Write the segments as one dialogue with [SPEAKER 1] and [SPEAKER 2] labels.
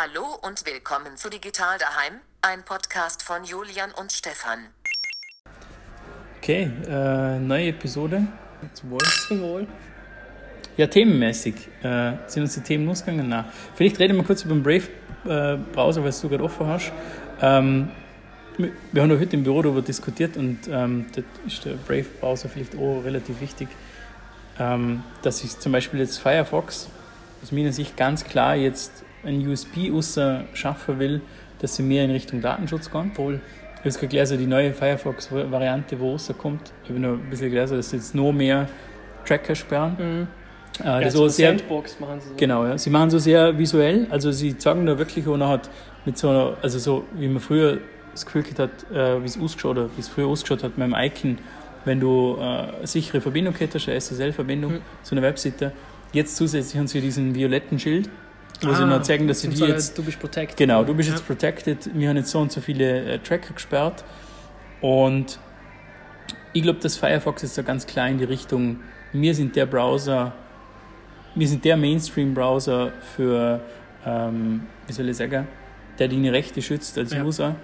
[SPEAKER 1] Hallo und willkommen zu Digital Daheim, ein Podcast von Julian und Stefan.
[SPEAKER 2] Okay, äh, neue Episode.
[SPEAKER 3] Zum Wohl. Zum Wohl.
[SPEAKER 2] Ja, themenmäßig äh, sind uns die Themen losgegangen. Na, vielleicht reden wir kurz über den Brave-Browser, weil du gerade offen hast. Ähm, wir haben heute im Büro darüber diskutiert und ähm, da ist der Brave-Browser vielleicht auch relativ wichtig, ähm, dass ich zum Beispiel jetzt Firefox aus meiner Sicht ganz klar jetzt ein USB außer schaffen will, dass sie mehr in Richtung Datenschutz gehen.
[SPEAKER 3] Voll.
[SPEAKER 2] Ich habe jetzt gelesen, die neue Firefox-Variante, wo rauskommt. Ich habe noch ein bisschen gelesen, dass sie jetzt noch mehr Tracker sperren.
[SPEAKER 3] Mhm.
[SPEAKER 2] Äh,
[SPEAKER 3] Ja,
[SPEAKER 2] das
[SPEAKER 3] so
[SPEAKER 2] sehr,
[SPEAKER 3] Sandbox machen sie so.
[SPEAKER 2] Genau, ja. Sie machen so sehr visuell, also sie zeigen da wirklich noch halt mit so einer, also so wie man früher das Gefühl hat, äh, wie es ausgeschaut hat, wie es früher ausgeschaut hat mit dem Icon, wenn du äh, eine sichere Verbindung hättest, eine SSL-Verbindung
[SPEAKER 3] Mhm.
[SPEAKER 2] zu einer Webseite. Jetzt zusätzlich haben sie diesen violetten Schild, wo sie
[SPEAKER 3] Ah,
[SPEAKER 2] noch zeigen, dass sie die jetzt
[SPEAKER 3] Du bist protected.
[SPEAKER 2] Genau, du bist
[SPEAKER 3] ja.
[SPEAKER 2] jetzt protected. Wir haben jetzt so und so viele äh, Tracker gesperrt. Und ich glaube, dass Firefox jetzt so ganz klar in die Richtung, wir sind der Browser, wir sind der Mainstream-Browser für, ähm, wie soll ich sagen, der deine Rechte schützt als
[SPEAKER 3] Ja.
[SPEAKER 2] User.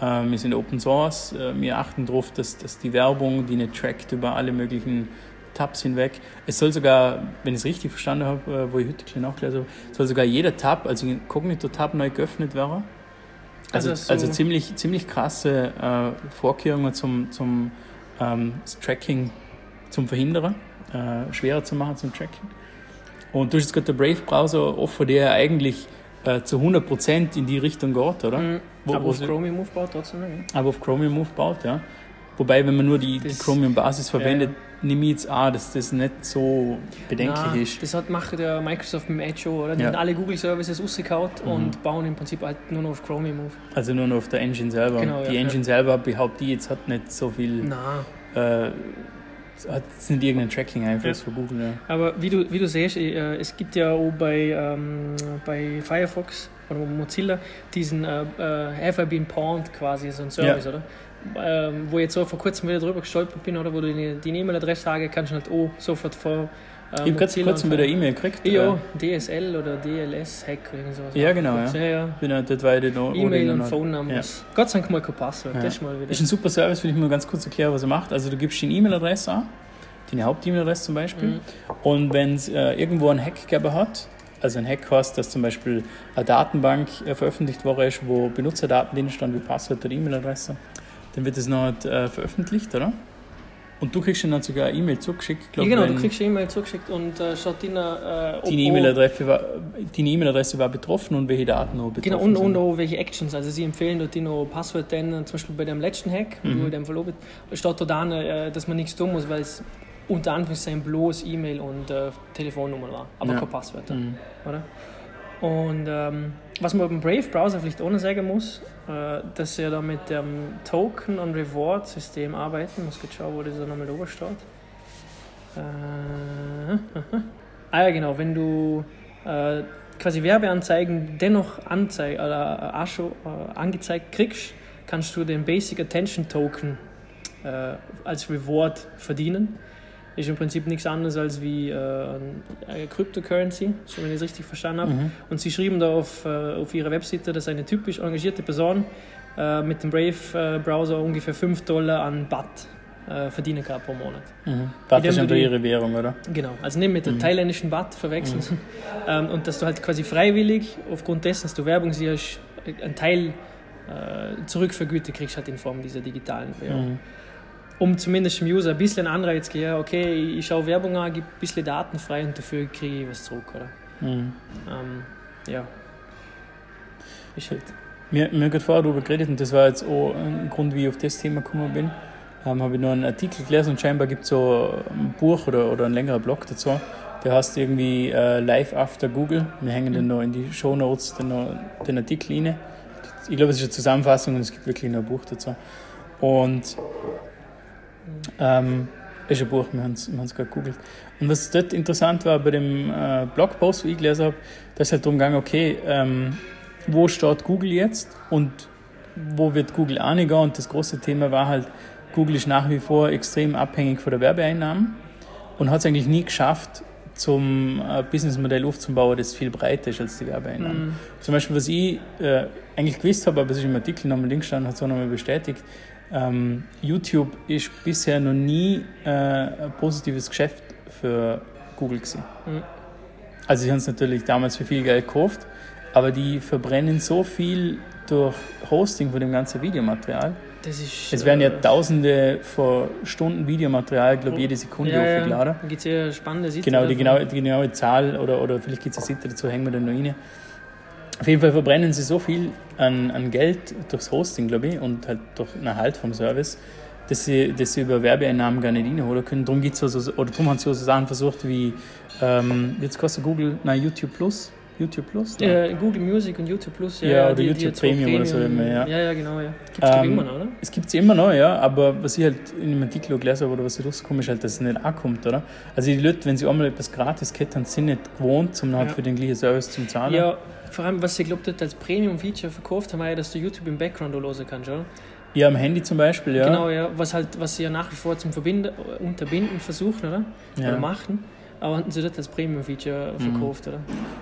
[SPEAKER 2] Ähm, wir sind Open Source, äh, wir achten darauf, dass, dass die Werbung, die nicht trackt über alle möglichen Tabs hinweg. Es soll sogar, wenn ich es richtig verstanden habe, äh, wo ich heute ein bisschen nachgelesen habe, soll sogar jeder Tab, also Inkognito-Tab neu geöffnet werden. Also,
[SPEAKER 3] Also
[SPEAKER 2] also,
[SPEAKER 3] so-
[SPEAKER 2] ziemlich, ziemlich krasse äh, Vorkehrungen zum, zum ähm, Tracking zum Verhindern, äh, schwerer zu machen zum Tracking. Und du hast jetzt gerade der Brave-Browser offen, der eigentlich äh, zu 100% in die Richtung geht, oder?
[SPEAKER 3] Mhm.
[SPEAKER 2] Wo-
[SPEAKER 3] Aber
[SPEAKER 2] wo
[SPEAKER 3] auf Chromium aufbaut trotzdem noch. ja.
[SPEAKER 2] Aber auf Chromium aufbaut, ja. Wobei, wenn man nur die, die Chromium-Basis verwendet,
[SPEAKER 3] Ja.
[SPEAKER 2] Nehme ich jetzt an, dass das nicht so bedenklich
[SPEAKER 3] Nein,
[SPEAKER 2] ist.
[SPEAKER 3] Das hat, macht der Microsoft mit dem Edge auch, oder? Die
[SPEAKER 2] Ja.
[SPEAKER 3] haben alle Google Services rausgekaut
[SPEAKER 2] Mhm.
[SPEAKER 3] und bauen im Prinzip halt nur noch auf Chromium auf.
[SPEAKER 2] Also nur noch auf der Engine selber.
[SPEAKER 3] Genau,
[SPEAKER 2] die
[SPEAKER 3] ja,
[SPEAKER 2] Engine selber behauptet die jetzt hat nicht so viel,
[SPEAKER 3] Nein.
[SPEAKER 2] äh, hat jetzt nicht irgendeinen Tracking-Einfluss
[SPEAKER 3] Ja.
[SPEAKER 2] für Google. Ja.
[SPEAKER 3] Aber wie du, wie du siehst, äh, es gibt ja auch bei, ähm, bei Firefox oder Mozilla diesen äh, äh, Have I Been Pawned quasi, so ein Service, oder? Ähm, wo ich jetzt so vor kurzem wieder drüber gestolpert bin, oder? Wo du die, E-Mail-Adresse sage, kannst du halt auch sofort vor. Äh,
[SPEAKER 2] Ich habe gerade
[SPEAKER 3] Mozilla
[SPEAKER 2] kurz
[SPEAKER 3] und-
[SPEAKER 2] wieder eine E-Mail gekriegt.
[SPEAKER 3] Ja,
[SPEAKER 2] äh,
[SPEAKER 3] DSL oder DLS-Hack oder irgend sowas.
[SPEAKER 2] Ja, genau,
[SPEAKER 3] Ja, ja.
[SPEAKER 2] bin ja dort weiter noch.
[SPEAKER 3] E-Mail und Phone-Numbers. Gott sei Dank mal kein Passwort.
[SPEAKER 2] Ja.
[SPEAKER 3] Das ist mal wieder.
[SPEAKER 2] Ist ein super Service, will ich mal ganz kurz erklären, was er macht. Also du gibst die E-Mail-Adresse an, deine Haupt-E-Mail-Adresse zum Beispiel.
[SPEAKER 3] Mhm.
[SPEAKER 2] Und wenn es äh, irgendwo einen Hack gegeben hat, also ein Hack heißt, dass zum Beispiel eine Datenbank äh, veröffentlicht worden ist, wo Benutzerdaten drin standen, wie Passwort oder E-Mail-Adresse, dann wird das noch äh, veröffentlicht, oder? Und du kriegst dann sogar eine E-Mail zugeschickt.
[SPEAKER 3] Ja,
[SPEAKER 2] glaub,
[SPEAKER 3] genau,
[SPEAKER 2] wenn
[SPEAKER 3] du kriegst eine E-Mail zugeschickt und äh, schaut drin, äh,
[SPEAKER 2] deine E-Mail-Adresse war, deine E-Mail-Adresse war betroffen und welche Daten noch betroffen
[SPEAKER 3] Genau, und, und
[SPEAKER 2] sind.
[SPEAKER 3] auch welche Actions. Also sie empfehlen dort noch Passwort dann, zum Beispiel bei dem letzten Hack, wo
[SPEAKER 2] Mhm.
[SPEAKER 3] du in dem verlobt, steht dort an, äh, dass man nichts tun muss, weil es unter Anführungszeichen bloß E-Mail und äh, Telefonnummer war, aber
[SPEAKER 2] Ja.
[SPEAKER 3] kein Passwort.
[SPEAKER 2] Mhm.
[SPEAKER 3] Oder? Und ähm, was man beim Brave-Browser vielleicht auch noch sagen muss, äh, dass sie ja da mit dem Token- und Reward-System arbeiten. Ich muss jetzt schauen, wo das da nochmal oben steht. Äh, ah ja, genau, wenn du äh, quasi Werbeanzeigen dennoch anzeig oder äh, schon äh, angezeigt kriegst, kannst du den Basic Attention Token äh, als Reward verdienen. Ist im Prinzip nichts anderes als wie äh, eine Cryptocurrency, so wenn ich es richtig verstanden habe.
[SPEAKER 2] Mhm.
[SPEAKER 3] Und sie schrieben da auf, äh, auf ihrer Webseite, dass eine typisch engagierte Person äh, mit dem Brave-Browser ungefähr 5 Dollar an BAT äh, verdienen kann pro Monat.
[SPEAKER 2] Mhm.
[SPEAKER 3] Indem
[SPEAKER 2] ist
[SPEAKER 3] die-
[SPEAKER 2] ihre Währung, oder?
[SPEAKER 3] Genau, also nicht mit der
[SPEAKER 2] Mhm.
[SPEAKER 3] thailändischen Baht verwechseln. Ähm, und dass du halt quasi freiwillig, aufgrund dessen, dass du Werbung siehst, einen Teil äh, zurückvergütet kriegst halt in Form dieser digitalen Währung.
[SPEAKER 2] Mhm.
[SPEAKER 3] Um zumindest dem User ein bisschen Anreiz zu geben, okay, ich schaue Werbung an, gebe ein bisschen Daten frei und dafür kriege ich was zurück, oder?
[SPEAKER 2] Mhm.
[SPEAKER 3] Ähm, ja. Ist halt.
[SPEAKER 2] Wir, wir haben gerade vorher darüber geredet und das war jetzt auch ein Grund, wie ich auf das Thema gekommen bin. Ähm, habe ich noch einen Artikel gelesen und scheinbar gibt es so ein Buch oder, oder ein längerer Blog dazu. Der heißt irgendwie äh, Live After Google. Wir hängen den noch in die Show Notes den, den Artikel rein. Ich glaube, es ist eine Zusammenfassung und es gibt wirklich noch ein Buch dazu. Und ähm, ist ein Buch, wir haben es gerade gegoogelt. Und was dort interessant war bei dem äh, Blogpost, wo ich gelesen habe, da ist halt darum gegangen, okay, ähm, wo steht Google jetzt und wo wird Google angehen? Und das große Thema war halt, Google ist nach wie vor extrem abhängig von der Werbeeinnahmen und hat es eigentlich nie geschafft, zum äh, Businessmodell aufzubauen, das viel breiter ist als die Werbeeinnahmen. Zum Beispiel, was ich äh, eigentlich gewusst habe, aber es ist im Artikel nochmal Link stand, hat es auch nochmal bestätigt, ähm, YouTube ist bisher noch nie äh, ein positives Geschäft für Google gewesen.
[SPEAKER 3] Mhm.
[SPEAKER 2] Also sie haben es natürlich damals für viel Geld gekauft, aber die verbrennen so viel durch Hosting von dem ganzen Videomaterial.
[SPEAKER 3] Das ist,
[SPEAKER 2] Es werden ja
[SPEAKER 3] äh,
[SPEAKER 2] tausende von Stunden Videomaterial, glaube jede Sekunde
[SPEAKER 3] ja, ja,
[SPEAKER 2] hochgeladen.
[SPEAKER 3] Da gibt es ja spannende Seiten.
[SPEAKER 2] Genau, die genaue, die genaue Zahl oder, oder vielleicht gibt es eine Seite dazu, hängen wir dann noch rein. Auf jeden Fall verbrennen sie so viel an, an Geld durchs Hosting, glaube ich, und halt durch einen Erhalt vom Service, dass sie, dass sie über Werbeeinnahmen gar nicht reinholen können. Darum, gibt's also, oder darum haben sie so Sachen versucht wie, ähm, jetzt kostet Google, nein, YouTube Plus. YouTube Plus? Nein.
[SPEAKER 3] Äh, Google Music und YouTube Plus. Ja,
[SPEAKER 2] Ja, oder
[SPEAKER 3] die- die
[SPEAKER 2] YouTube
[SPEAKER 3] jetzt so
[SPEAKER 2] Premium oder so immer, ja.
[SPEAKER 3] Ja, ja, genau, ja. Gibt es
[SPEAKER 2] Ähm,
[SPEAKER 3] immer noch, oder?
[SPEAKER 2] Es gibt sie immer noch, ja, aber was ich halt in dem Artikel gelesen habe oder was ich rausgekommen ist, halt, dass es nicht ankommt, oder? Also die Leute, wenn sie einmal etwas gratis hätten, sind nicht gewohnt, um halt
[SPEAKER 3] Ja.
[SPEAKER 2] für den gleichen Service zu zahlen.
[SPEAKER 3] Ja, vor allem, was sie, glaube ich, als Premium-Feature verkauft haben, war ja, dass du YouTube im Background hören kannst, oder?
[SPEAKER 2] Ja, am Handy zum Beispiel, ja.
[SPEAKER 3] Genau, ja. Was, halt, was sie ja nach wie vor zum Verbinden, Unterbinden versuchen, oder?
[SPEAKER 2] Ja.
[SPEAKER 3] Oder machen. Aber hatten sie das als Premium-Feature
[SPEAKER 2] Mhm.
[SPEAKER 3] verkauft, oder?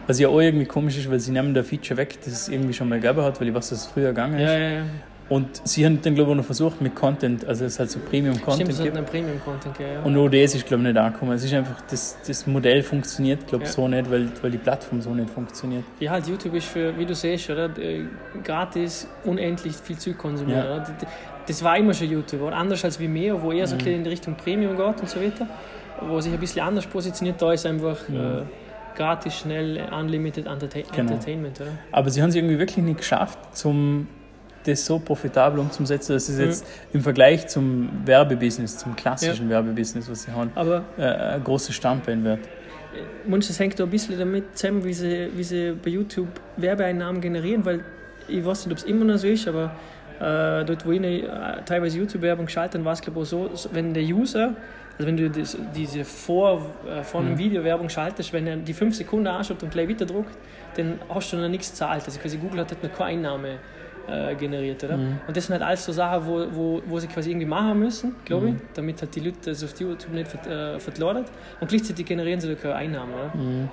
[SPEAKER 2] Was ja auch irgendwie komisch ist, weil sie nehmen der Feature weg, das es irgendwie schon mal gegeben hat, weil ich weiß, dass es früher gegangen ist.
[SPEAKER 3] Ja, ja, ja.
[SPEAKER 2] Und sie haben dann, glaube ich, noch versucht mit Content, also es halt so
[SPEAKER 3] Stimmt,
[SPEAKER 2] Premium-Content
[SPEAKER 3] es hat einen Premium-Content gegeben, ja.
[SPEAKER 2] Und das ist, glaube ich, nicht angekommen. Es ist einfach, das, das Modell funktioniert, glaube ich,
[SPEAKER 3] Ja.
[SPEAKER 2] so nicht, weil, weil die Plattform so nicht funktioniert.
[SPEAKER 3] Ja, halt YouTube ist für, wie du siehst, oder? äh, gratis unendlich viel Zeug konsumieren.
[SPEAKER 2] Ja.
[SPEAKER 3] Das- Das war immer schon YouTube, oder? Anders als Vimeo, wo eher so
[SPEAKER 2] Mhm.
[SPEAKER 3] in die Richtung Premium geht und so weiter. Wo sich ein bisschen anders positioniert, da ist einfach
[SPEAKER 2] Mhm.
[SPEAKER 3] äh, gratis, schnell, unlimited Entertain
[SPEAKER 2] Genau.
[SPEAKER 3] Entertainment, oder?
[SPEAKER 2] Aber sie haben es irgendwie wirklich nicht geschafft, zum, das so profitabel umzusetzen, dass es
[SPEAKER 3] Mhm.
[SPEAKER 2] jetzt im Vergleich zum Werbebusiness, zum klassischen Werbebusiness, was sie haben,
[SPEAKER 3] Aber
[SPEAKER 2] äh, ein großes Standbein wird.
[SPEAKER 3] manches das hängt da ein bisschen damit zusammen, wie sie, wie sie bei YouTube Werbeeinnahmen generieren, weil ich weiß nicht, ob es immer noch so ist, aber äh, dort, wo ich äh, teilweise YouTube-Werbung schalte, dann war es glaube ich so, wenn der User, also wenn du das, diese vor, äh, vor einem
[SPEAKER 2] Mhm.
[SPEAKER 3] Video Werbung schaltest, wenn er die 5 Sekunden anschaut und gleich weiter druckt, dann hast du noch nichts gezahlt. Also quasi Google hat dort noch keine Einnahme äh, generiert, oder?
[SPEAKER 2] Mhm.
[SPEAKER 3] Und das sind halt alles so Sachen, wo, wo, wo sie quasi irgendwie machen müssen, glaube ich,
[SPEAKER 2] Mhm.
[SPEAKER 3] damit halt die Leute das auf YouTube nicht vert, äh. Und gleichzeitig generieren sie da keine Einnahmen, oder?
[SPEAKER 2] Mhm.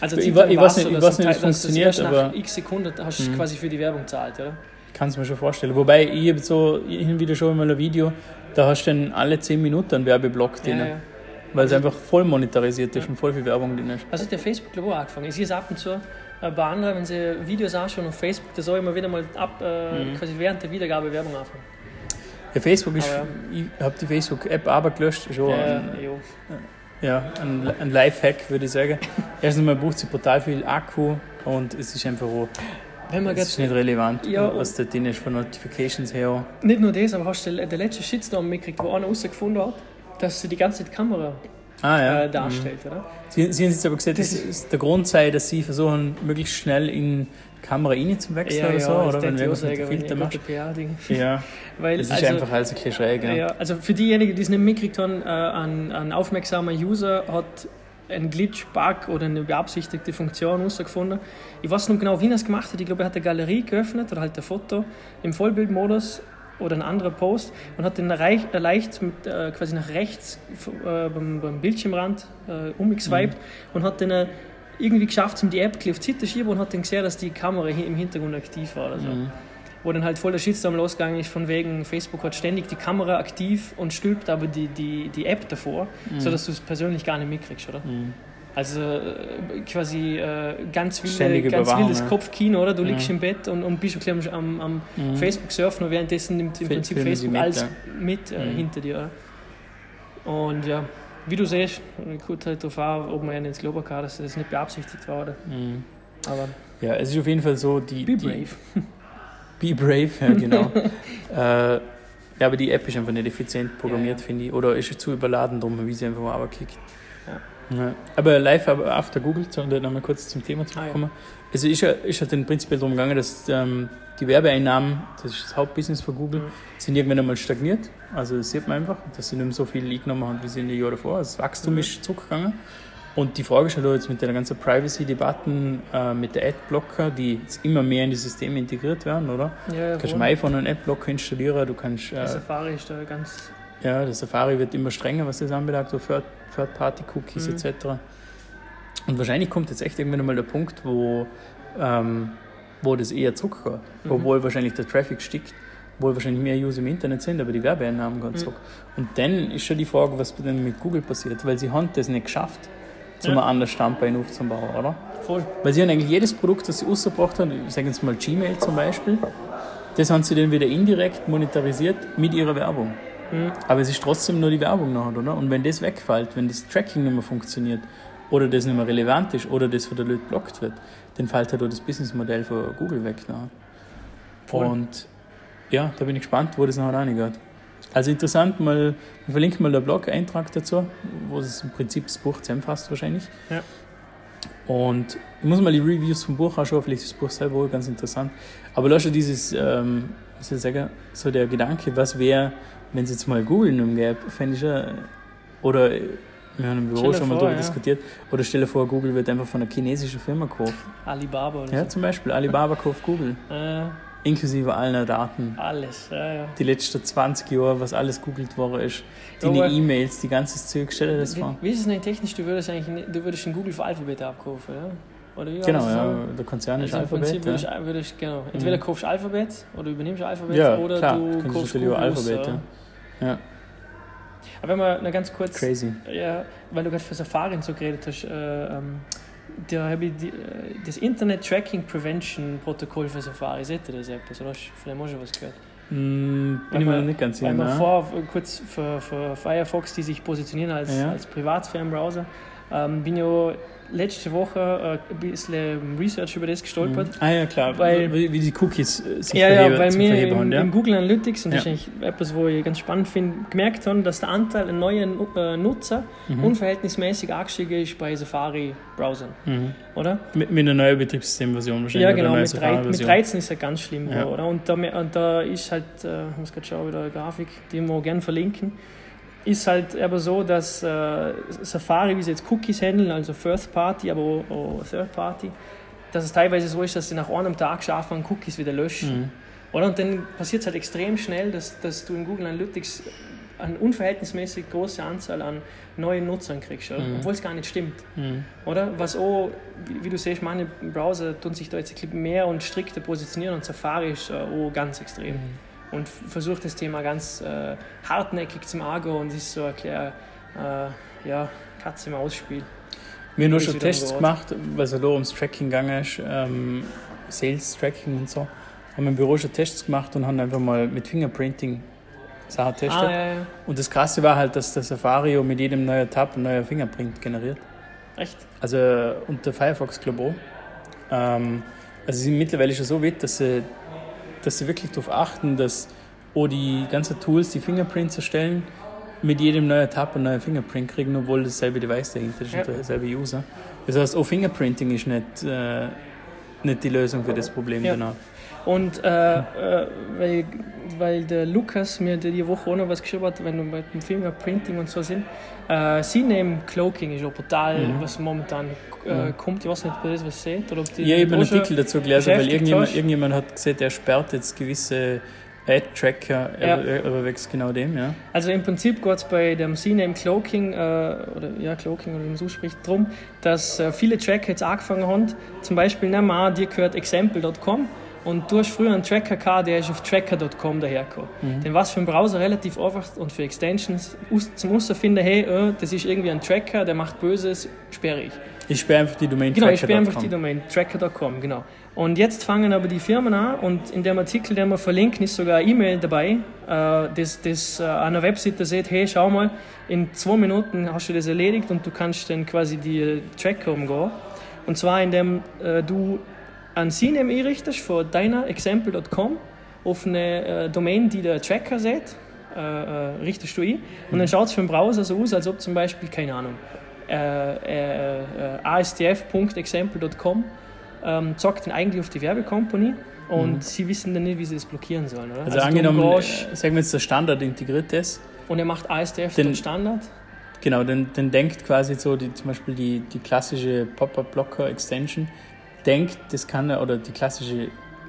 [SPEAKER 3] Also
[SPEAKER 2] Ich ich weiß nicht- ich weiß nicht, wie es funktioniert,
[SPEAKER 3] erst nach
[SPEAKER 2] aber-
[SPEAKER 3] x Sekunden hast du
[SPEAKER 2] Mhm.
[SPEAKER 3] quasi für die Werbung gezahlt, oder?
[SPEAKER 2] Kann es mir schon vorstellen. Wobei, ich habe so hin und wieder schon mal ein Video, da hast du dann alle 10 Minuten einen Werbeblock drin,
[SPEAKER 3] Ja, ja.
[SPEAKER 2] weil es einfach voll monetarisiert ist und voll viel Werbung drin ist.
[SPEAKER 3] Also der Facebook glaube ich auch angefangen. Ich sehe es ab und zu äh, bei anderen, wenn sie Videos anschauen auf Facebook, da soll immer wieder mal ab, äh,
[SPEAKER 2] Mhm.
[SPEAKER 3] quasi während der Wiedergabe Werbung anfangen.
[SPEAKER 2] Ja, Facebook ist,
[SPEAKER 3] Aber
[SPEAKER 2] ich habe die Facebook-App aber gelöscht, schon
[SPEAKER 3] Äh,
[SPEAKER 2] ein, ja, ein, ein Lifehack, würde ich sagen. Erstens mal braucht sie brutal viel Akku und es ist einfach auch,
[SPEAKER 3] Wenn man
[SPEAKER 2] es ist nicht relevant,
[SPEAKER 3] Ja,
[SPEAKER 2] was da drin ist von Notifications her.
[SPEAKER 3] nicht nur das, aber hast du den, den letzten Shitstorm mitgekriegt, wo einer herausgefunden hat, dass sie die ganze Zeit die Kamera
[SPEAKER 2] Ah ja.
[SPEAKER 3] äh, darstellt, oder?
[SPEAKER 2] Sie, sie haben jetzt aber gesagt,
[SPEAKER 3] Das
[SPEAKER 2] dass es der Grund sei, dass sie versuchen, möglichst schnell in die Kamera reinzuwechseln oder so, oder wenn du irgendwas mit dem Filter machst. Ja,
[SPEAKER 3] Weil,
[SPEAKER 2] das ist
[SPEAKER 3] also,
[SPEAKER 2] einfach alles ein bisschen schräg. Ja.
[SPEAKER 3] Ja, also für diejenigen, die es nicht mitgekriegt haben, äh, ein, ein aufmerksamer User hat einen Glitch, Bug oder eine beabsichtigte Funktion herausgefunden. Ich weiß nicht genau, wie er es gemacht hat. Ich glaube, er hat eine Galerie geöffnet oder halt ein Foto im Vollbildmodus oder ein anderer Post und hat den reich, äh, leicht mit, äh, quasi nach rechts äh, beim, beim Bildschirmrand äh, umgeswiped und hat dann äh, irgendwie geschafft, um die App auf die Seite zu schieben und hat dann gesehen, dass die Kamera hi- im Hintergrund aktiv war. Oder so
[SPEAKER 2] Mhm.
[SPEAKER 3] Wo dann halt voll der Shitstorm losgegangen ist, von wegen Facebook hat ständig die Kamera aktiv und stülpt aber die, die, die App davor,
[SPEAKER 2] Mhm.
[SPEAKER 3] sodass du es persönlich gar nicht mitkriegst, oder?
[SPEAKER 2] Mhm.
[SPEAKER 3] Also äh, quasi äh, ganz, wilde, ganz wildes
[SPEAKER 2] ja.
[SPEAKER 3] Kopfkino, oder? Du
[SPEAKER 2] Mhm.
[SPEAKER 3] liegst im Bett und, und bist am, am
[SPEAKER 2] Mhm.
[SPEAKER 3] Facebook surfen und währenddessen nimmt im
[SPEAKER 2] Fil-
[SPEAKER 3] Prinzip Facebook
[SPEAKER 2] mit,
[SPEAKER 3] alles
[SPEAKER 2] ja.
[SPEAKER 3] mit äh,
[SPEAKER 2] Mhm.
[SPEAKER 3] hinter dir. Oder? Und ja, wie du siehst, gut halt darauf an, ob man ins Global kann, dass das nicht beabsichtigt war, oder?
[SPEAKER 2] Mhm.
[SPEAKER 3] Aber
[SPEAKER 2] Ja, es ist auf jeden Fall so, die.
[SPEAKER 3] be
[SPEAKER 2] die,
[SPEAKER 3] brave.
[SPEAKER 2] Be brave, ja, genau. äh, ja, aber die App ist einfach nicht effizient programmiert,
[SPEAKER 3] Ja, ja.
[SPEAKER 2] finde ich. Oder ist zu überladen drum, wie sie einfach mal kickt.
[SPEAKER 3] Ja.
[SPEAKER 2] Ja. Aber live after Google, um da nochmal kurz zum Thema
[SPEAKER 3] Ah,
[SPEAKER 2] zurückkommen. Also ist ja, ist ja dann prinzipiell darum gegangen, dass ähm, die Werbeeinnahmen, das ist das Hauptbusiness von Google,
[SPEAKER 3] Mhm.
[SPEAKER 2] sind irgendwann einmal stagniert. Also das sieht man einfach, dass sie nicht mehr so viel eingenommen haben, wie sie in den Jahren davor. Also das Wachstum
[SPEAKER 3] Mhm.
[SPEAKER 2] ist zurückgegangen. Und die Frage ist halt jetzt mit der ganzen Privacy-Debatten, äh, mit der Adblocker, die jetzt immer mehr in die Systeme integriert werden, oder?
[SPEAKER 3] Ja,
[SPEAKER 2] Du kannst im iPhone einen Adblocker installieren, du kannst.
[SPEAKER 3] Der
[SPEAKER 2] Äh,
[SPEAKER 3] Safari ist da ganz
[SPEAKER 2] Ja, der Safari wird immer strenger, was das anbelangt, so Third- Third-Party-Cookies
[SPEAKER 3] Mhm.
[SPEAKER 2] etc. Und wahrscheinlich kommt jetzt echt irgendwann mal der Punkt, wo, ähm, wo das eher zurückgeht.
[SPEAKER 3] Mhm.
[SPEAKER 2] Obwohl wahrscheinlich der Traffic stickt, obwohl wahrscheinlich mehr User im Internet sind, aber die Werbeeinnahmen gehen
[SPEAKER 3] Mhm.
[SPEAKER 2] zurück. Und dann ist schon die Frage, was dann mit Google passiert, weil sie haben das nicht geschafft, zum
[SPEAKER 3] Ja.
[SPEAKER 2] ein anderes Standbein aufzubauen, oder?
[SPEAKER 3] Voll.
[SPEAKER 2] Weil sie haben eigentlich jedes Produkt, das sie rausgebracht haben, ich sage jetzt mal Gmail zum Beispiel, das haben sie dann wieder indirekt monetarisiert mit ihrer Werbung.
[SPEAKER 3] Mhm.
[SPEAKER 2] Aber es ist trotzdem nur die Werbung nachher, oder? Und wenn das wegfällt, wenn das Tracking nicht mehr funktioniert oder das nicht mehr relevant ist oder das von der Leute blockt wird, dann fällt halt auch das Businessmodell von Google weg. Nachher.
[SPEAKER 3] Voll.
[SPEAKER 2] Und ja, da bin ich gespannt, wo das nachher reingeht. Also interessant, mal, wir verlinken mal den Blog-Eintrag dazu, wo es im Prinzip das Buch zusammenfasst wahrscheinlich.
[SPEAKER 3] Ja.
[SPEAKER 2] Und ich muss mal die Reviews vom Buch anschauen, vielleicht ist das Buch selber auch ganz interessant. Aber da schon dieses, ähm, soll ich sagen, so der Gedanke, was wäre, wenn es jetzt mal Google mehr gäbe, fände ich schon, oder äh, wir haben im Büro schon mal darüber
[SPEAKER 3] ja.
[SPEAKER 2] diskutiert, oder stell dir vor, Google wird einfach von einer chinesischen Firma gekauft.
[SPEAKER 3] Alibaba oder
[SPEAKER 2] Ja, zum Beispiel Alibaba kauft Google,
[SPEAKER 3] so. Äh,
[SPEAKER 2] inklusive aller Daten.
[SPEAKER 3] alles, ja, ja.
[SPEAKER 2] Die letzten 20 Jahre, was alles googelt worden ist, deine E-Mails, die ganze Zeug, stell dir das
[SPEAKER 3] Wie,
[SPEAKER 2] vor.
[SPEAKER 3] wie ist es denn technisch? Du würdest eigentlich du würdest ein Google für Alphabet abkaufen, ja? Oder wie
[SPEAKER 2] Genau, ja, der Konzern ist
[SPEAKER 3] Also im Prinzip
[SPEAKER 2] Alphabet.
[SPEAKER 3] würdest,
[SPEAKER 2] Ja.
[SPEAKER 3] du- würdest, genau, entweder
[SPEAKER 2] Mhm.
[SPEAKER 3] kaufst du Alphabet oder übernimmst Alphabet
[SPEAKER 2] Ja,
[SPEAKER 3] oder
[SPEAKER 2] klar,
[SPEAKER 3] du
[SPEAKER 2] du
[SPEAKER 3] kaufst Google
[SPEAKER 2] Alphabet, ja. Ja,
[SPEAKER 3] Aber wenn wir noch ganz kurz,
[SPEAKER 2] crazy.
[SPEAKER 3] ja, weil du gerade für Safari und so geredet hast, äh, ähm, da habe ich die, äh, das Internet Tracking Prevention Protokoll für Safari, seht ihr das etwas? Oder hast vielleicht auch schon was gehört? Weil
[SPEAKER 2] bin ich mir nicht ganz sicher. ne?
[SPEAKER 3] vor, kurz für, für Firefox, die sich positionieren als,
[SPEAKER 2] Ja.
[SPEAKER 3] als Privatsphärenbrowser, ähm, bin ja letzte Woche äh, ein bisschen Research über das gestolpert.
[SPEAKER 2] Mhm. Ah ja, klar,
[SPEAKER 3] Weil-
[SPEAKER 2] wie, wie die Cookies äh, sich
[SPEAKER 3] Ja, ja, weil wir im,
[SPEAKER 2] ja.
[SPEAKER 3] im Google Analytics, und das
[SPEAKER 2] Ja.
[SPEAKER 3] ist eigentlich etwas, wo ich ganz spannend finde, gemerkt haben, dass der Anteil an neuen äh, Nutzer
[SPEAKER 2] Mhm.
[SPEAKER 3] unverhältnismäßig angestiegen ist bei Safari-Browsern,
[SPEAKER 2] Mhm.
[SPEAKER 3] oder?
[SPEAKER 2] Mit, mit einer neuen Betriebssystemversion wahrscheinlich.
[SPEAKER 3] Ja, genau, mit, drei, mit
[SPEAKER 2] Safari-Version.
[SPEAKER 3] 13 ist er ganz schlimm,
[SPEAKER 2] Ja.
[SPEAKER 3] oder? Und da, und da ist halt, äh, ich muss gerade schauen, wieder eine Grafik, die wir gerne verlinken, ist halt aber so, dass äh, Safari, wie sie jetzt Cookies handeln, also First Party, aber auch, auch Third Party, dass es teilweise so ist, dass sie nach einem Tag schaffen, Cookies wieder löschen.
[SPEAKER 2] Mhm.
[SPEAKER 3] Oder? Und dann passiert es halt extrem schnell, dass, dass du in Google Analytics eine unverhältnismäßig große Anzahl an neuen Nutzern kriegst?
[SPEAKER 2] Mhm.
[SPEAKER 3] obwohl es gar nicht stimmt.
[SPEAKER 2] Mhm.
[SPEAKER 3] Oder? Was auch, wie, wie du siehst, meine Browser tun sich da jetzt ein bisschen mehr und strikter positionieren und Safari ist äh, auch ganz extrem. Und versucht das Thema ganz äh, hartnäckig zum Argo und ist so kleiner, äh, ja, Katze im Ausspiel.
[SPEAKER 2] Wir
[SPEAKER 3] Ist
[SPEAKER 2] schon Tests gemacht, weil es da ums Tracking gegangen ist, ähm, Sales-Tracking und so. Haben im Büro schon Tests gemacht und haben einfach mal mit Fingerprinting Sachen getestet.
[SPEAKER 3] Ah, ja, ja.
[SPEAKER 2] Und das Krasse war halt, dass der Safari mit jedem neuen Tab ein neuer Fingerprint generiert.
[SPEAKER 3] Echt?
[SPEAKER 2] Also und der Firefox auch. Ähm, also sie sind mittlerweile schon so weit, dass sie, dass sie wirklich darauf achten, dass auch die ganzen Tools, die Fingerprints erstellen, mit jedem neuen Tab einen neuen Fingerprint kriegen, obwohl dasselbe Device dahinter ist
[SPEAKER 3] Ja.
[SPEAKER 2] und derselbe User. Das heißt, auch Fingerprinting ist nicht, äh, nicht die Lösung für das Problem.
[SPEAKER 3] Ja.
[SPEAKER 2] Genau.
[SPEAKER 3] Und äh, äh, weil, weil der Lukas mir die Woche auch noch was geschrieben hat, wenn wir bei dem Fingerprinting und so sind, äh, CNAME Cloaking ist auch brutal,
[SPEAKER 2] Mhm.
[SPEAKER 3] was momentan äh,
[SPEAKER 2] Mhm.
[SPEAKER 3] kommt. Ich weiß nicht, ob ihr das was seht. Oder ob die
[SPEAKER 2] Ja, ich habe einen Artikel dazu gelesen, weil irgendjemand, irgendjemand hat gesehen, der sperrt jetzt gewisse Ad-Tracker,
[SPEAKER 3] Ja.
[SPEAKER 2] wächst genau dem, ja.
[SPEAKER 3] Also im Prinzip geht es bei dem CNAME Cloaking, äh, oder ja, Cloaking, oder wie man so spricht, darum, dass äh, viele Tracker jetzt angefangen haben, zum Beispiel, nehmen wir an, dir gehört example.com und du hast früher einen Tracker gehabt, der ist auf tracker.com dahergekommen.
[SPEAKER 2] Mhm.
[SPEAKER 3] Den was für einen Browser relativ einfach und für Extensions zum Herausfinden, hey, äh, das ist irgendwie ein Tracker, der macht Böses, sperre ich.
[SPEAKER 2] Ich sperre einfach die Domain
[SPEAKER 3] Genau, ich sperre einfach die Domain, tracker.com, genau. Und jetzt fangen aber die Firmen an und in dem Artikel, den wir verlinken, ist sogar eine E-Mail dabei, äh, das, das äh, an der Webseite sieht, hey, schau mal, in zwei Minuten hast du das erledigt und du kannst dann quasi die äh, Tracker umgehen. Und zwar indem äh, du ein CNAME einrichtest von deiner example.com auf eine äh, Domain, die der Tracker sieht, äh, äh, richtest du ein und dann schaut es für den Browser so aus, als ob zum Beispiel, keine Ahnung, äh, äh, äh, astf.example.com ähm, zockt dann eigentlich auf die Werbecompany und
[SPEAKER 2] Mhm.
[SPEAKER 3] sie wissen dann nicht, wie sie das blockieren sollen. Oder?
[SPEAKER 2] Also,
[SPEAKER 3] du
[SPEAKER 2] angenommen,
[SPEAKER 3] umgehst
[SPEAKER 2] äh, sagen wir jetzt, der Standard integriert ist,
[SPEAKER 3] und er macht ASDF
[SPEAKER 2] den-
[SPEAKER 3] den Standard.
[SPEAKER 2] genau, dann, dann denkt quasi so, die, zum Beispiel die, die klassische Pop-Up-Blocker-Extension, denkt, das kann er, oder die klassische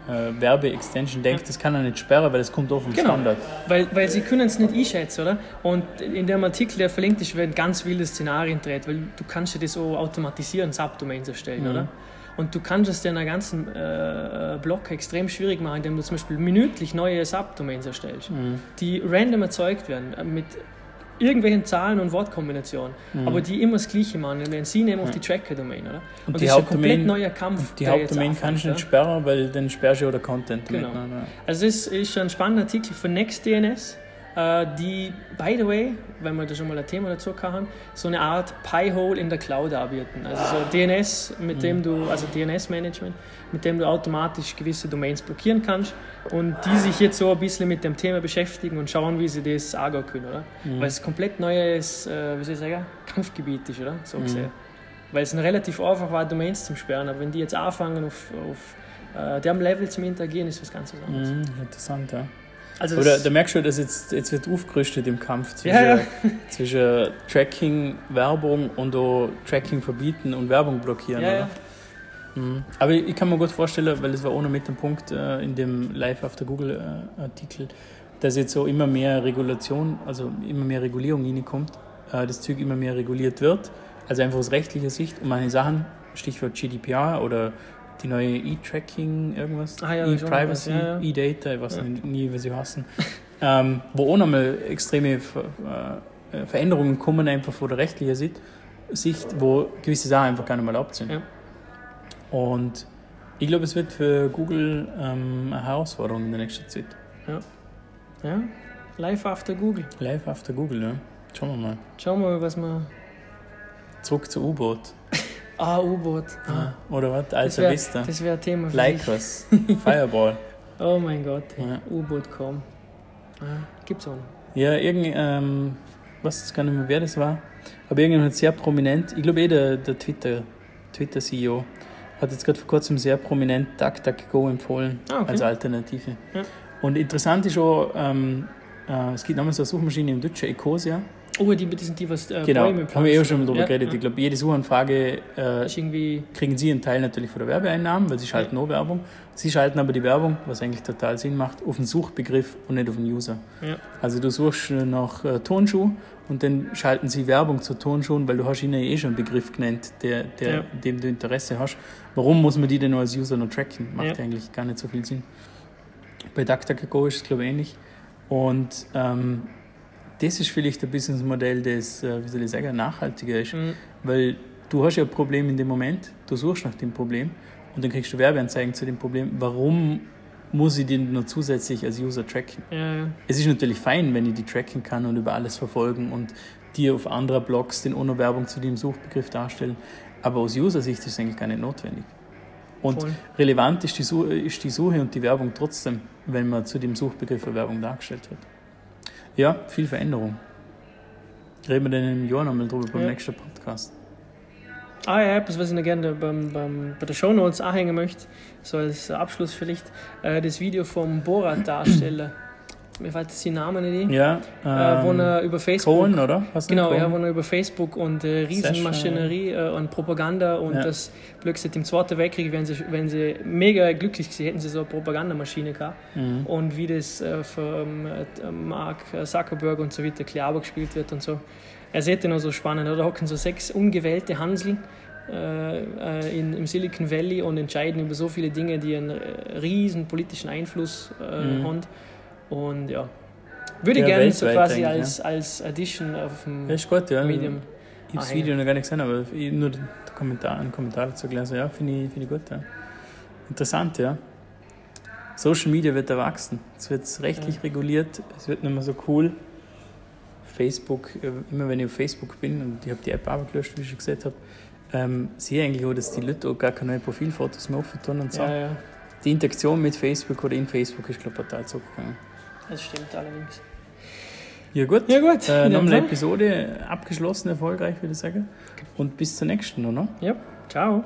[SPEAKER 2] äh, Werbe-Extension denkt, das kann er nicht sperren, weil es kommt auf dem
[SPEAKER 3] Genau,
[SPEAKER 2] Standard.
[SPEAKER 3] weil, weil sie können es nicht einschätzen, oder? Und in dem Artikel, der verlinkt ist, werden ganz wilde Szenarien dreht, weil du kannst dir das so automatisieren, Subdomains erstellen,
[SPEAKER 2] Mhm.
[SPEAKER 3] oder? Und du kannst es dir in einem ganzen äh, Block extrem schwierig machen, indem du zum Beispiel minütlich neue Subdomains erstellst,
[SPEAKER 2] Mhm.
[SPEAKER 3] die random erzeugt werden, äh, mit irgendwelchen Zahlen und Wortkombinationen, aber die immer das Gleiche machen, wenn sie nehmen auf die Tracker-Domain, oder? Und,
[SPEAKER 2] die
[SPEAKER 3] das ist ein komplett neuer Kampf.
[SPEAKER 2] Die Hauptdomain kannst du nicht sperren, weil dann sperrst du ja den Content.
[SPEAKER 3] Genau. Also das ist ein spannender Artikel von NextDNS, die, by the way, wenn wir da schon mal ein Thema dazu haben, so eine Art Pi-Hole in der Cloud anbieten. Also so DNS, mit dem du, also DNS-Management, mit dem du automatisch gewisse Domains blockieren kannst und die sich jetzt so ein bisschen mit dem Thema beschäftigen und schauen, wie sie das angehen können, oder? Weil es ein komplett neues, äh, wie soll ich sagen, Kampfgebiet ist, oder? So gesehen. Weil es ein relativ einfach war, Domains zum sperren, aber wenn die jetzt anfangen auf, auf äh, dem Level zum Interagieren, ist was ganz was anderes.
[SPEAKER 2] Mhm, interessant, ja.
[SPEAKER 3] Also
[SPEAKER 2] Oder da merkst du, dass jetzt, jetzt wird aufgerüstet im Kampf zwischen,
[SPEAKER 3] Ja, ja.
[SPEAKER 2] zwischen Tracking, Werbung und auch Tracking verbieten und Werbung blockieren.
[SPEAKER 3] ja,
[SPEAKER 2] oder?
[SPEAKER 3] ja.
[SPEAKER 2] Mhm. Aber ich kann mir gut vorstellen, weil es war ohne mit dem Punkt äh, in dem Live After Google äh, Artikel, dass jetzt so immer mehr Regulation, also immer mehr Regulierung reinkommt, äh, das Zeug immer mehr reguliert wird, also einfach aus rechtlicher Sicht und manche Sachen, Stichwort GDPR oder die neue E-Tracking, irgendwas,
[SPEAKER 3] Ah ja,
[SPEAKER 2] E-Privacy,
[SPEAKER 3] ja, ja.
[SPEAKER 2] E-Data, ich weiß
[SPEAKER 3] Ja.
[SPEAKER 2] nicht, nie, wie sie heißen, ähm, wo auch nochmal extreme Ver äh, Veränderungen kommen, einfach von der rechtlichen Sicht, Sicht, wo gewisse Sachen einfach gar nicht mehr erlaubt sind.
[SPEAKER 3] Ja.
[SPEAKER 2] Und ich glaube, es wird für Google ähm, eine Herausforderung in der nächsten Zeit.
[SPEAKER 3] ja. Live after Google.
[SPEAKER 2] Live after Google, ja. Schauen wir mal.
[SPEAKER 3] Schauen wir mal, was wir.
[SPEAKER 2] Zurück zu U-Boot.
[SPEAKER 3] Ah, U-Boot. Ah,
[SPEAKER 2] Oder was? Alta
[SPEAKER 3] wäre
[SPEAKER 2] Vista.
[SPEAKER 3] das wär ein Thema für
[SPEAKER 2] Lycos. Fireball.
[SPEAKER 3] Oh mein Gott,
[SPEAKER 2] Ja.
[SPEAKER 3] U-Boot.com. Ah, gibt's auch noch.
[SPEAKER 2] Ja, irgend, ähm, was gar nicht mehr, wer das war. Aber irgendjemand hat sehr prominent, ich glaube eh der, der Twitter, Twitter-CEO, hat jetzt gerade vor kurzem sehr prominent DuckDuckGo empfohlen
[SPEAKER 3] Ah, okay.
[SPEAKER 2] als Alternative.
[SPEAKER 3] Ja.
[SPEAKER 2] Und interessant ist auch, ähm, äh, es gibt so eine Suchmaschine im Deutschen, Ecosia.
[SPEAKER 3] Oh, die, die sind die, was äh,
[SPEAKER 2] Genau,
[SPEAKER 3] Bäume
[SPEAKER 2] haben wir eh schon drüber
[SPEAKER 3] Ja,
[SPEAKER 2] geredet.
[SPEAKER 3] ja.
[SPEAKER 2] Ich glaube, jede Suchanfrage äh, kriegen Sie einen Teil natürlich von der Werbeeinnahmen, weil Sie schalten nur Werbung. Sie schalten aber die Werbung, was eigentlich total Sinn macht, auf den Suchbegriff und nicht auf den User.
[SPEAKER 3] Ja.
[SPEAKER 2] Also du suchst nach äh, Turnschuh und dann schalten sie Werbung zu Turnschuhen, weil du hast ihnen eh schon einen Begriff genannt, der, der,
[SPEAKER 3] Ja.
[SPEAKER 2] dem du Interesse hast. Warum muss man die denn als User noch tracken? Macht
[SPEAKER 3] Ja.
[SPEAKER 2] eigentlich gar nicht so viel Sinn. Bei DuckDuckGo ist es glaube ich ähnlich. Und ähm, das ist vielleicht ein Businessmodell, das, äh, wie soll ich sagen, nachhaltiger ist.
[SPEAKER 3] Mhm.
[SPEAKER 2] Weil du hast ja ein Problem in dem Moment, du suchst nach dem Problem und dann kriegst du Werbeanzeigen zu dem Problem. Warum muss ich den noch zusätzlich als User tracken?
[SPEAKER 3] Ja.
[SPEAKER 2] Es ist natürlich fein, wenn ich die tracken kann und über alles verfolgen und dir auf anderer Blogs den ohne Werbung zu dem Suchbegriff darstellen. Aber aus User-Sicht ist es eigentlich gar nicht notwendig. Und
[SPEAKER 3] Voll.
[SPEAKER 2] relevant ist die, Suche, ist die Suche und die Werbung trotzdem, wenn man zu dem Suchbegriff für Werbung dargestellt wird. Ja, viel Veränderung. Reden wir dann im Jahr nochmal drüber beim
[SPEAKER 3] Ja.
[SPEAKER 2] nächsten Podcast.
[SPEAKER 3] Ah ja, etwas, was ich noch gerne beim, beim, bei der Shownotes anhängen möchte, so als Abschluss vielleicht, äh, das Video vom Borat-Darsteller. Mir fällt jetzt die Namen nicht ein.
[SPEAKER 2] Ja,
[SPEAKER 3] äh, wo
[SPEAKER 2] ähm,
[SPEAKER 3] er über Facebook.
[SPEAKER 2] Cohen, oder? Hast
[SPEAKER 3] Genau,
[SPEAKER 2] einen
[SPEAKER 3] ja,
[SPEAKER 2] Cohen?
[SPEAKER 3] wo er über Facebook und äh, Riesenmaschinerie äh, und Propaganda und
[SPEAKER 2] Ja.
[SPEAKER 3] das seit dem Zweiten Weltkrieg, wenn sie, wenn sie mega glücklich gewesen, hätten sie so eine Propagandamaschine gehabt.
[SPEAKER 2] Mhm.
[SPEAKER 3] Und wie das äh, von äh, Mark Zuckerberg und so weiter klar gespielt wird und so. Er sieht den auch so spannend? Da hocken so sechs ungewählte Hansel äh, in, im Silicon Valley und entscheiden über so viele Dinge, die einen riesen politischen Einfluss äh,
[SPEAKER 2] Mhm.
[SPEAKER 3] haben. Und ja, würde
[SPEAKER 2] Ja,
[SPEAKER 3] gerne so quasi als, als Addition auf dem
[SPEAKER 2] Ja, ist gut, ja.
[SPEAKER 3] Medium.
[SPEAKER 2] Ich habe das
[SPEAKER 3] Ah,
[SPEAKER 2] Video noch gar nicht gesehen, aber nur den Kommentar, einen Kommentar dazu gelesen. Ja, finde ich, finde ich gut. Ja. Interessant, ja. Social Media wird erwachsen. Es wird rechtlich reguliert, es wird nicht mehr so cool. Facebook, äh, immer wenn ich auf Facebook bin und ich habe die App auch gelöscht, wie ich schon gesagt habe, ähm, sehe ich eigentlich auch, dass die Leute auch gar keine neuen Profilfotos mehr offen tun und so.
[SPEAKER 3] Ja, ja,
[SPEAKER 2] Die Interaktion mit Facebook oder in Facebook ist, glaube ich, total zurückgegangen.
[SPEAKER 3] Das stimmt allerdings.
[SPEAKER 2] Ja, gut.
[SPEAKER 3] Ja, gut.
[SPEAKER 2] Äh, eine
[SPEAKER 3] Fall.
[SPEAKER 2] Episode abgeschlossen, erfolgreich, würde ich sagen. Und bis zur nächsten, oder?
[SPEAKER 3] Ja, ciao.